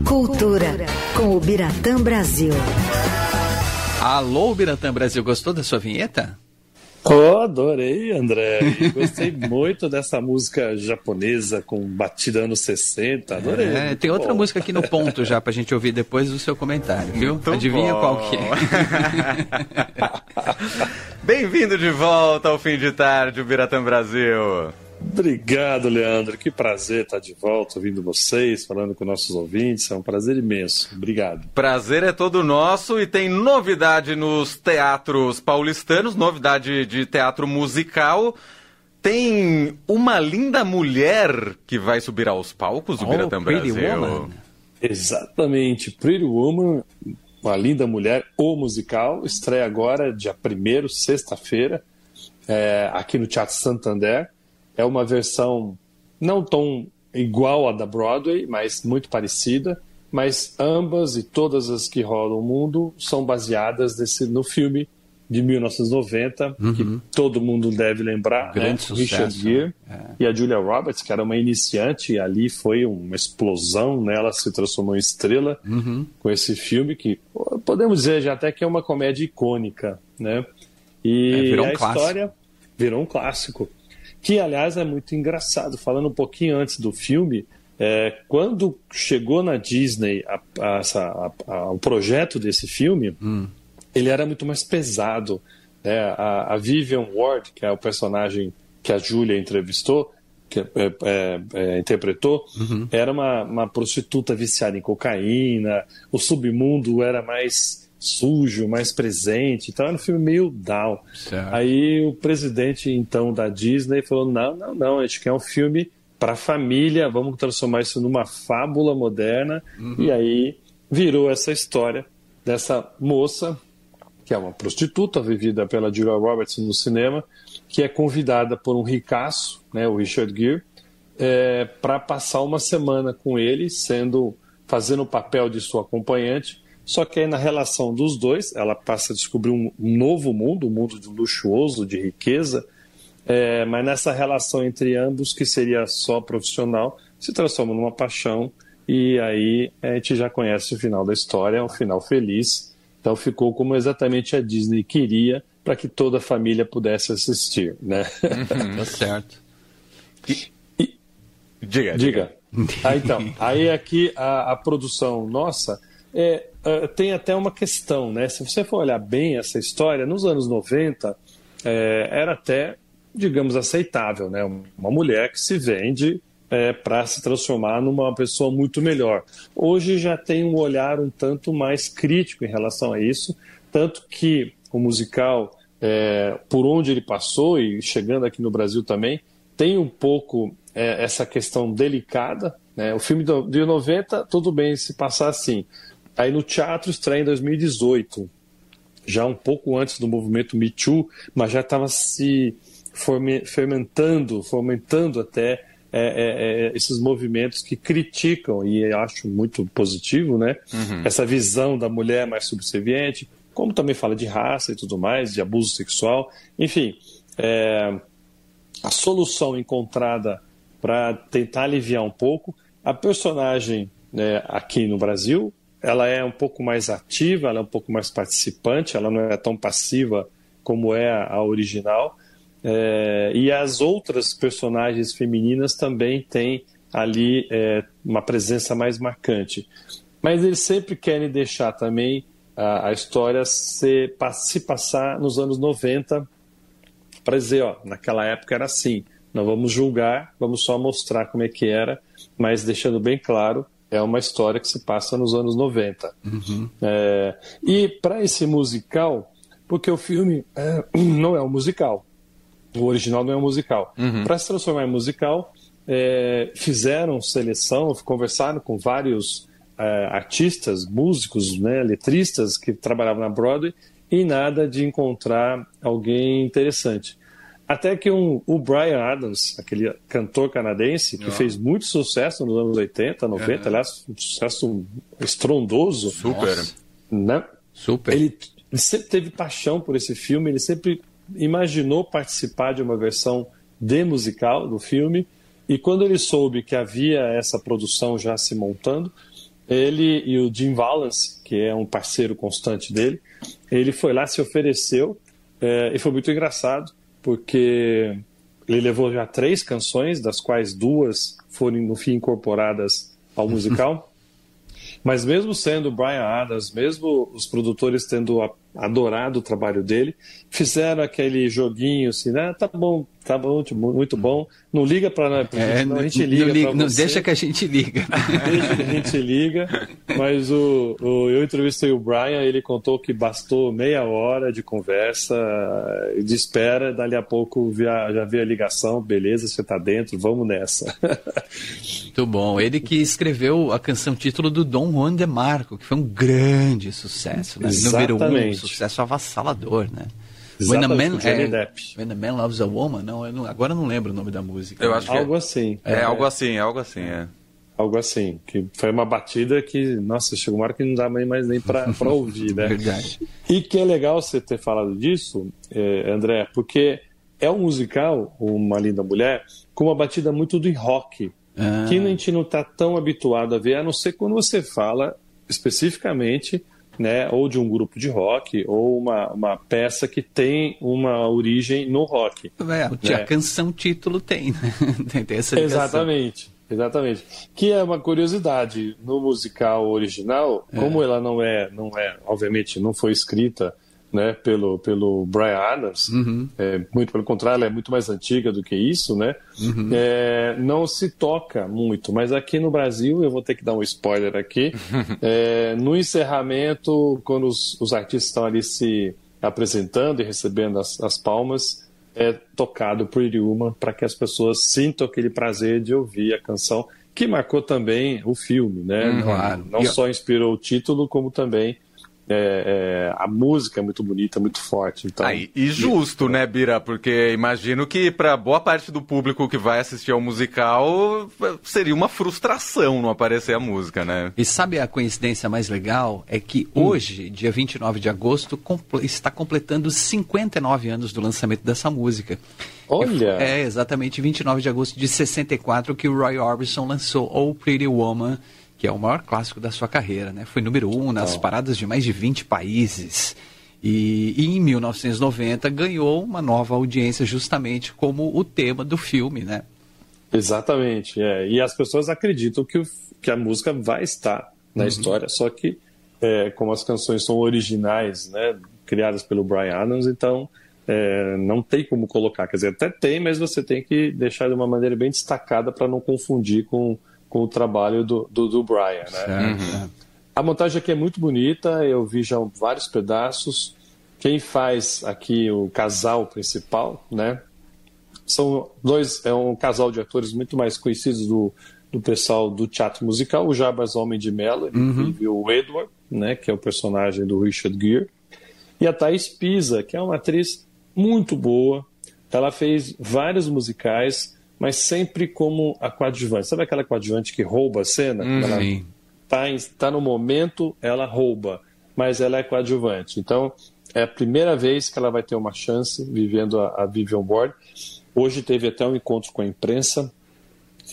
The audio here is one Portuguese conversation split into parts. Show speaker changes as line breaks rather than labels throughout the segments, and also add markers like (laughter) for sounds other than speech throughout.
Cultura com o Biratã Brasil.
Alô, Biratã Brasil, gostou da sua vinheta?
Oh, adorei, André. Gostei (laughs) muito dessa música japonesa com batida anos 60. Adorei.
É, tem outra
bom.
música aqui no ponto já pra gente ouvir depois do seu comentário, viu?
Muito
Adivinha
bom.
qual que é? (laughs)
Bem-vindo de volta ao fim de tarde, o Biratã Brasil.
Obrigado, Leandro. Que prazer estar de volta ouvindo vocês, falando com nossos ouvintes. É um prazer imenso. Obrigado.
Prazer é todo nosso e tem novidade nos teatros paulistanos, novidade de teatro musical. Tem uma linda mulher que vai subir aos palcos do
Oh,
Biratã
Pretty
Brasil.
Woman.
Exatamente. Pretty Woman, uma linda mulher, o musical, estreia agora, dia 1 sexta-feira, é, aqui no Teatro Santander. É uma versão não tão igual à da Broadway, mas muito parecida. Mas ambas e todas as que rolam no mundo são baseadas nesse, no filme de 1990, que todo mundo deve lembrar.
Uhum. Grande
né?
sucesso,
Richard Gere
né?
e a Julia Roberts, que era uma iniciante, e ali foi uma explosão, né? ela se transformou em estrela
Uhum.
com esse filme, que podemos dizer já até que é uma comédia icônica. Né? E
É, virou um
a
clássico.
história virou um clássico. Que, aliás, é muito engraçado. Falando um pouquinho antes do filme, é, quando chegou na Disney a- a- a- o projeto desse filme, ele era muito mais pesado. né? A, Vivian Ward, que é o personagem que a Julia entrevistou, que é, é, é, interpretou, era uma, uma prostituta viciada em cocaína, o submundo era mais sujo, mais presente, então era um filme meio down.
Certo.
Aí o presidente então da Disney falou: não, não, não, a gente quer um filme para família, vamos transformar isso numa fábula moderna. E aí virou essa história dessa moça que é uma prostituta vivida pela Julia Roberts no cinema, que é convidada por um ricaço, né, o Richard Gere, para passar uma semana com ele, sendo fazendo o papel de sua acompanhante. Só que aí na relação dos dois, ela passa a descobrir um novo mundo, um mundo de luxuoso, de riqueza, é, mas nessa relação entre ambos, que seria só profissional, se transforma numa paixão e aí a gente já conhece o final da história, é um final feliz. Então ficou como exatamente a Disney queria para que toda a família pudesse assistir, né?
Tá certo.
Diga,
Diga. Ah, então, aí aqui a, a produção nossa é, ah, tem até uma questão, né? Se você for olhar bem essa história, nos anos 90 é, era até, digamos, aceitável, né? Uma mulher que se vende para se transformar numa pessoa muito melhor. Hoje já tem um olhar um tanto mais crítico em relação a isso, tanto que o musical, é, por onde ele passou e chegando aqui no Brasil também, tem um pouco é, essa questão delicada. Né? O filme do- de 90, tudo bem se passar assim. Aí no teatro estreia em 2018, já um pouco antes do movimento Me Too, mas já estava se fermentando, fomentando até é, é, é, esses movimentos que criticam, e eu acho muito positivo, né? Essa visão da mulher mais subserviente, como também fala de raça e tudo mais, de abuso sexual, enfim. é, a solução encontrada para tentar aliviar um pouco. A personagem né, aqui no Brasil, ela é um pouco mais ativa, ela é um pouco mais participante, ela não é tão passiva como é a, original. É, e as outras personagens femininas também têm ali é, uma presença mais marcante. Mas eles sempre querem deixar também a, a história se, se passar nos anos 90 para dizer, ó, naquela época era assim. Não vamos julgar, vamos só mostrar como é que era, mas deixando bem claro, é uma história que se passa nos anos 90. É, e para esse musical, porque o filme é, (clears throat) não é um musical, o original não é um musical. Para se transformar em musical, é, fizeram seleção, conversaram com vários é, artistas, músicos, né, letristas que trabalhavam na Broadway e nada de encontrar alguém interessante. Até que um, o Brian Adams, aquele cantor canadense, que fez muito sucesso nos anos 80, 90, aliás, um sucesso estrondoso,
Super.
né?
Super.
Ele, ele sempre teve paixão por esse filme, ele sempre imaginou participar de uma versão de musical do filme, e quando ele soube que havia essa produção já se montando, ele e o Jim Valance, que é um parceiro constante dele, ele foi lá, se ofereceu, é, e foi muito engraçado, porque ele levou já três canções, das quais duas foram, no fim, incorporadas ao (laughs) musical. Mas mesmo sendo Brian Adams, mesmo os produtores tendo adorado o trabalho dele, fizeram aquele joguinho assim, né? Tá bom, tá bom, muito bom. Não liga para nós, é, não, a gente liga
não,
liga,
não deixa que a gente liga. (laughs)
Deixa que a gente liga. Mas o, o, eu entrevistei o Brian, ele contou que bastou meia hora de conversa, de espera, dali a pouco via, já veio a ligação, beleza, você tá dentro, vamos nessa. (laughs)
Muito bom. Ele que escreveu a canção título do Dom Juan de Marco, que foi um grande sucesso, né? Número um, sucesso avassalador, né?
When a, man, é,
When a Man Loves a Woman? Não, eu não, agora eu não lembro o nome da música.
Eu acho que algo assim.
É, é, algo assim, algo assim, é.
Algo assim, que foi uma batida que, nossa, chegou uma hora que não dá mais nem para (laughs) ouvir, né?
Verdade.
E que é legal você ter falado disso, é, André, porque é um musical, Uma Linda Mulher, com uma batida muito de rock, ah. que a gente não está tão habituado a ver, a não ser quando você fala especificamente né, ou de um grupo de rock, ou uma, uma peça que tem uma origem no rock.
É, né? a canção título tem, né? (laughs) tem essa
Exatamente. Exatamente. Que é uma curiosidade no musical original, é. como ela não é, não é, obviamente, não foi escrita né, pelo, pelo Brian Adams, uhum. é, muito pelo contrário, ela é muito mais antiga do que isso, né? Uhum. É, não se toca muito, mas aqui no Brasil, eu vou ter que dar um spoiler aqui, (laughs) é, no encerramento, quando os, os, artistas estão ali se apresentando e recebendo as, as palmas, é tocado Pretty Woman para que as pessoas sintam aquele prazer de ouvir a canção, que marcou também o filme, né? Uhum. Não, não só inspirou o título, como também é, é, a música é muito bonita, muito forte. Então,
Aí, e justo, né, Bira? Porque imagino que para boa parte do público que vai assistir ao musical seria uma frustração não aparecer a música, né?
E sabe a coincidência mais legal? É que hum. hoje, dia 29 de agosto, está completando 59 anos do lançamento dessa música.
Olha!
É exatamente 29 de agosto de 64 que o Roy Orbison lançou Oh Pretty Woman que é o maior clássico da sua carreira, né? Foi número um nas paradas de mais de 20 países. E, e, em 1990 ganhou uma nova audiência justamente como o tema do filme, né?
Exatamente, é. E as pessoas acreditam que, o, que a música vai estar na uhum. história, só que é, como as canções são originais, né, criadas pelo Brian Adams, então é, não tem como colocar. Quer dizer, até tem, mas você tem que deixar de uma maneira bem destacada para não confundir com com o trabalho do, do, do Brian. Né? Uhum. A montagem aqui é muito bonita, eu vi já vários pedaços. Quem faz aqui o casal principal, né? São dois, é um casal de atores muito mais conhecidos do, do pessoal do teatro musical, o Jabas Homem de Mello, ele uhum. vive o Edward, né, que é o personagem do Richard Gere, e a Thais Pisa, que é uma atriz muito boa. Ela fez vários musicais, mas sempre como a coadjuvante. Sabe aquela coadjuvante que rouba a cena?
Hum, ela
está tá no momento, ela rouba, mas ela é coadjuvante. Então, é a primeira vez que ela vai ter uma chance vivendo a, a Vivian Ward. Hoje teve até um encontro com a imprensa.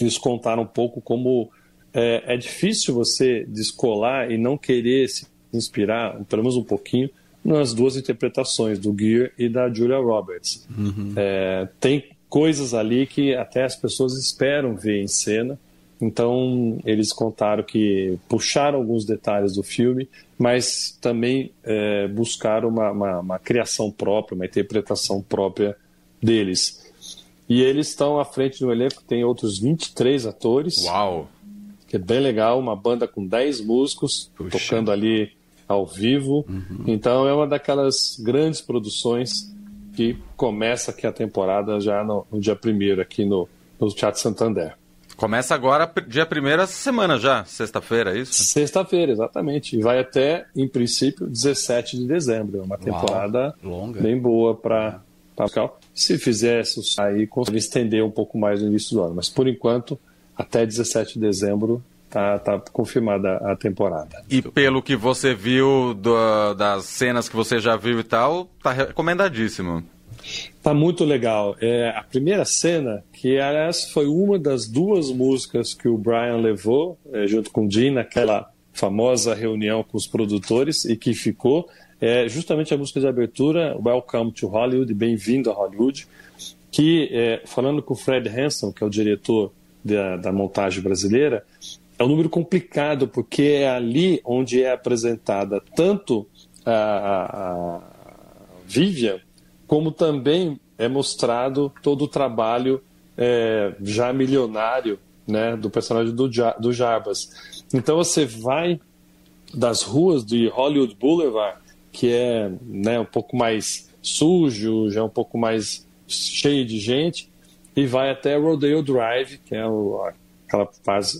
Eles contaram um pouco como é, é difícil você descolar e não querer se inspirar, pelo menos um pouquinho, nas duas interpretações, do Gear e da Julia Roberts. Uhum. É, tem coisas ali que até as pessoas esperam ver em cena. Então, eles contaram que puxaram alguns detalhes do filme, mas também é, buscaram uma, uma, uma, criação própria, uma interpretação própria deles. E eles estão à frente do elenco, tem outros 23 atores.
Uau!
Que é bem legal, uma banda com 10 músicos Puxa. tocando ali ao vivo. Uhum. Então, é uma daquelas grandes produções que começa aqui a temporada já no, no dia 1 aqui no, no Teatro Santander.
Começa agora, dia 1 semana já, sexta-feira, é isso?
Sexta-feira, exatamente. E vai até, em princípio, 17 de dezembro. É uma temporada Uau, bem boa para o Se fizesse aí, conseguiria estender um pouco mais no início do ano. Mas, por enquanto, até 17 de dezembro Tá, tá confirmada a temporada.
E pelo que você viu do, das cenas que você já viu e tal, tá recomendadíssimo.
Tá muito legal. É, a primeira cena, que aliás foi uma das duas músicas que o Brian levou, é, junto com o Dean, naquela famosa reunião com os produtores e que ficou é justamente a música de abertura Welcome to Hollywood, Bem-vindo a Hollywood, que é, falando com o Fred Hanson, que é o diretor da, da montagem brasileira, é um número complicado porque é ali onde é apresentada tanto a, a, Vivian como também é mostrado todo o trabalho é, já milionário né, do personagem do, do Jarbas. Então você vai das ruas de Hollywood Boulevard, que é né, um pouco mais sujo, já é um pouco mais cheio de gente, e vai até Rodeo Drive, que é o, aquela,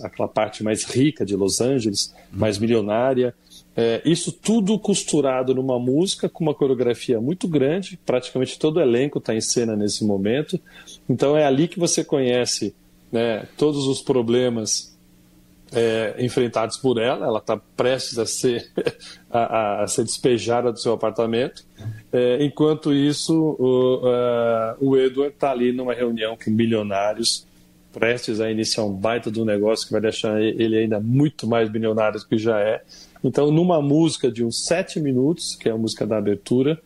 aquela parte mais rica de Los Angeles, mais milionária. É, isso tudo costurado numa música com uma coreografia muito grande, praticamente todo o elenco está em cena nesse momento. Então é ali que você conhece né, todos os problemas é, enfrentados por ela. Ela está prestes a ser, (laughs) a, a, ser despejada do seu apartamento. É, enquanto isso, o, uh, o Edward está ali numa reunião com milionários, prestes a iniciar um baita do negócio que vai deixar ele ainda muito mais bilionário do que já é. Então, numa música de uns sete minutos, que é a música da abertura,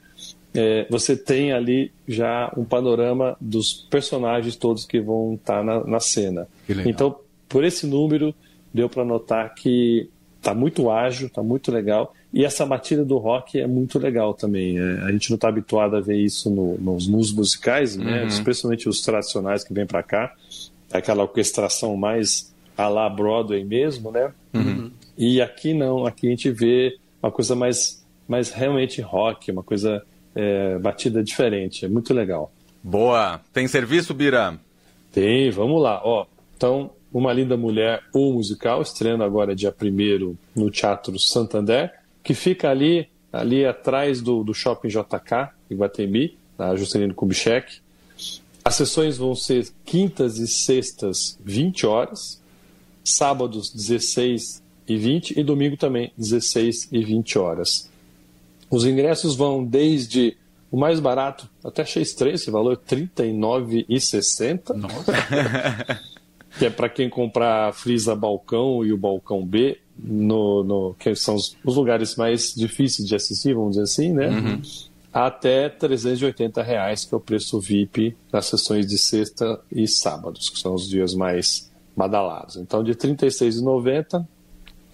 é, você tem ali já um panorama dos personagens todos que vão estar tá na, na cena. Então, por esse número, deu para notar que está muito ágil, está muito legal. E essa batida do rock é muito legal também. É, a gente não está habituado a ver isso no, nos, nos, musicais, né? uhum. especialmente os tradicionais que vêm para cá. Aquela orquestração mais a la Broadway mesmo, né? Uhum. E aqui não, aqui a gente vê uma coisa mais, mais realmente rock, uma coisa é, batida diferente. É muito legal.
Boa. Tem serviço, Bira?
Tem, vamos lá. Ó, então, Uma Linda Mulher, o musical, estreando agora dia 1 no Teatro Santander, que fica ali, ali atrás do, do Shopping JK, em Guatemi, na Juscelino Kubitschek. As sessões vão ser quintas e sextas, 20 horas, sábados, 16 e 20 e domingo também, 16 e 20 horas. Os ingressos vão desde o mais barato, até achei estranho esse valor, R$ 39,60. Nossa! (laughs) que é para quem comprar a Frisa Balcão e o Balcão B, no, no, que são os, os, lugares mais difíceis de assistir, vamos dizer assim, né? Uhum. Até 380 reais, que é o preço VIP nas sessões de sexta e sábados, que são os dias mais badalados. Então, de R$ 36,90,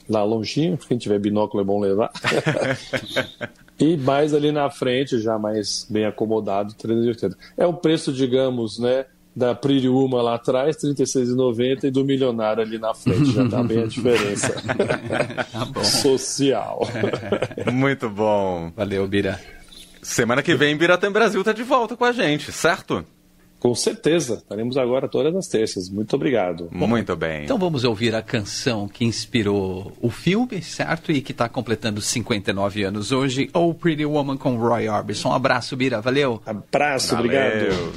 lá longinho, quem tiver binóculo é bom levar. (laughs) e mais ali na frente, já mais bem acomodado, 380. É o preço, digamos, né? da Woman lá atrás, R$ 36,90 e do milionário ali na frente. Já tá bem a diferença (laughs) tá social. (laughs)
Muito bom.
Valeu, Bira.
Semana que vem, Biratã Brasil tá de volta com a gente, certo?
Com certeza. Estaremos agora todas as terças. Muito obrigado.
Muito bem.
Então vamos ouvir a canção que inspirou o filme, certo? E que está completando 59 anos hoje, Oh Pretty Woman com Roy Orbison. Um abraço, Bira. Valeu.
Abraço, Valeu. obrigado.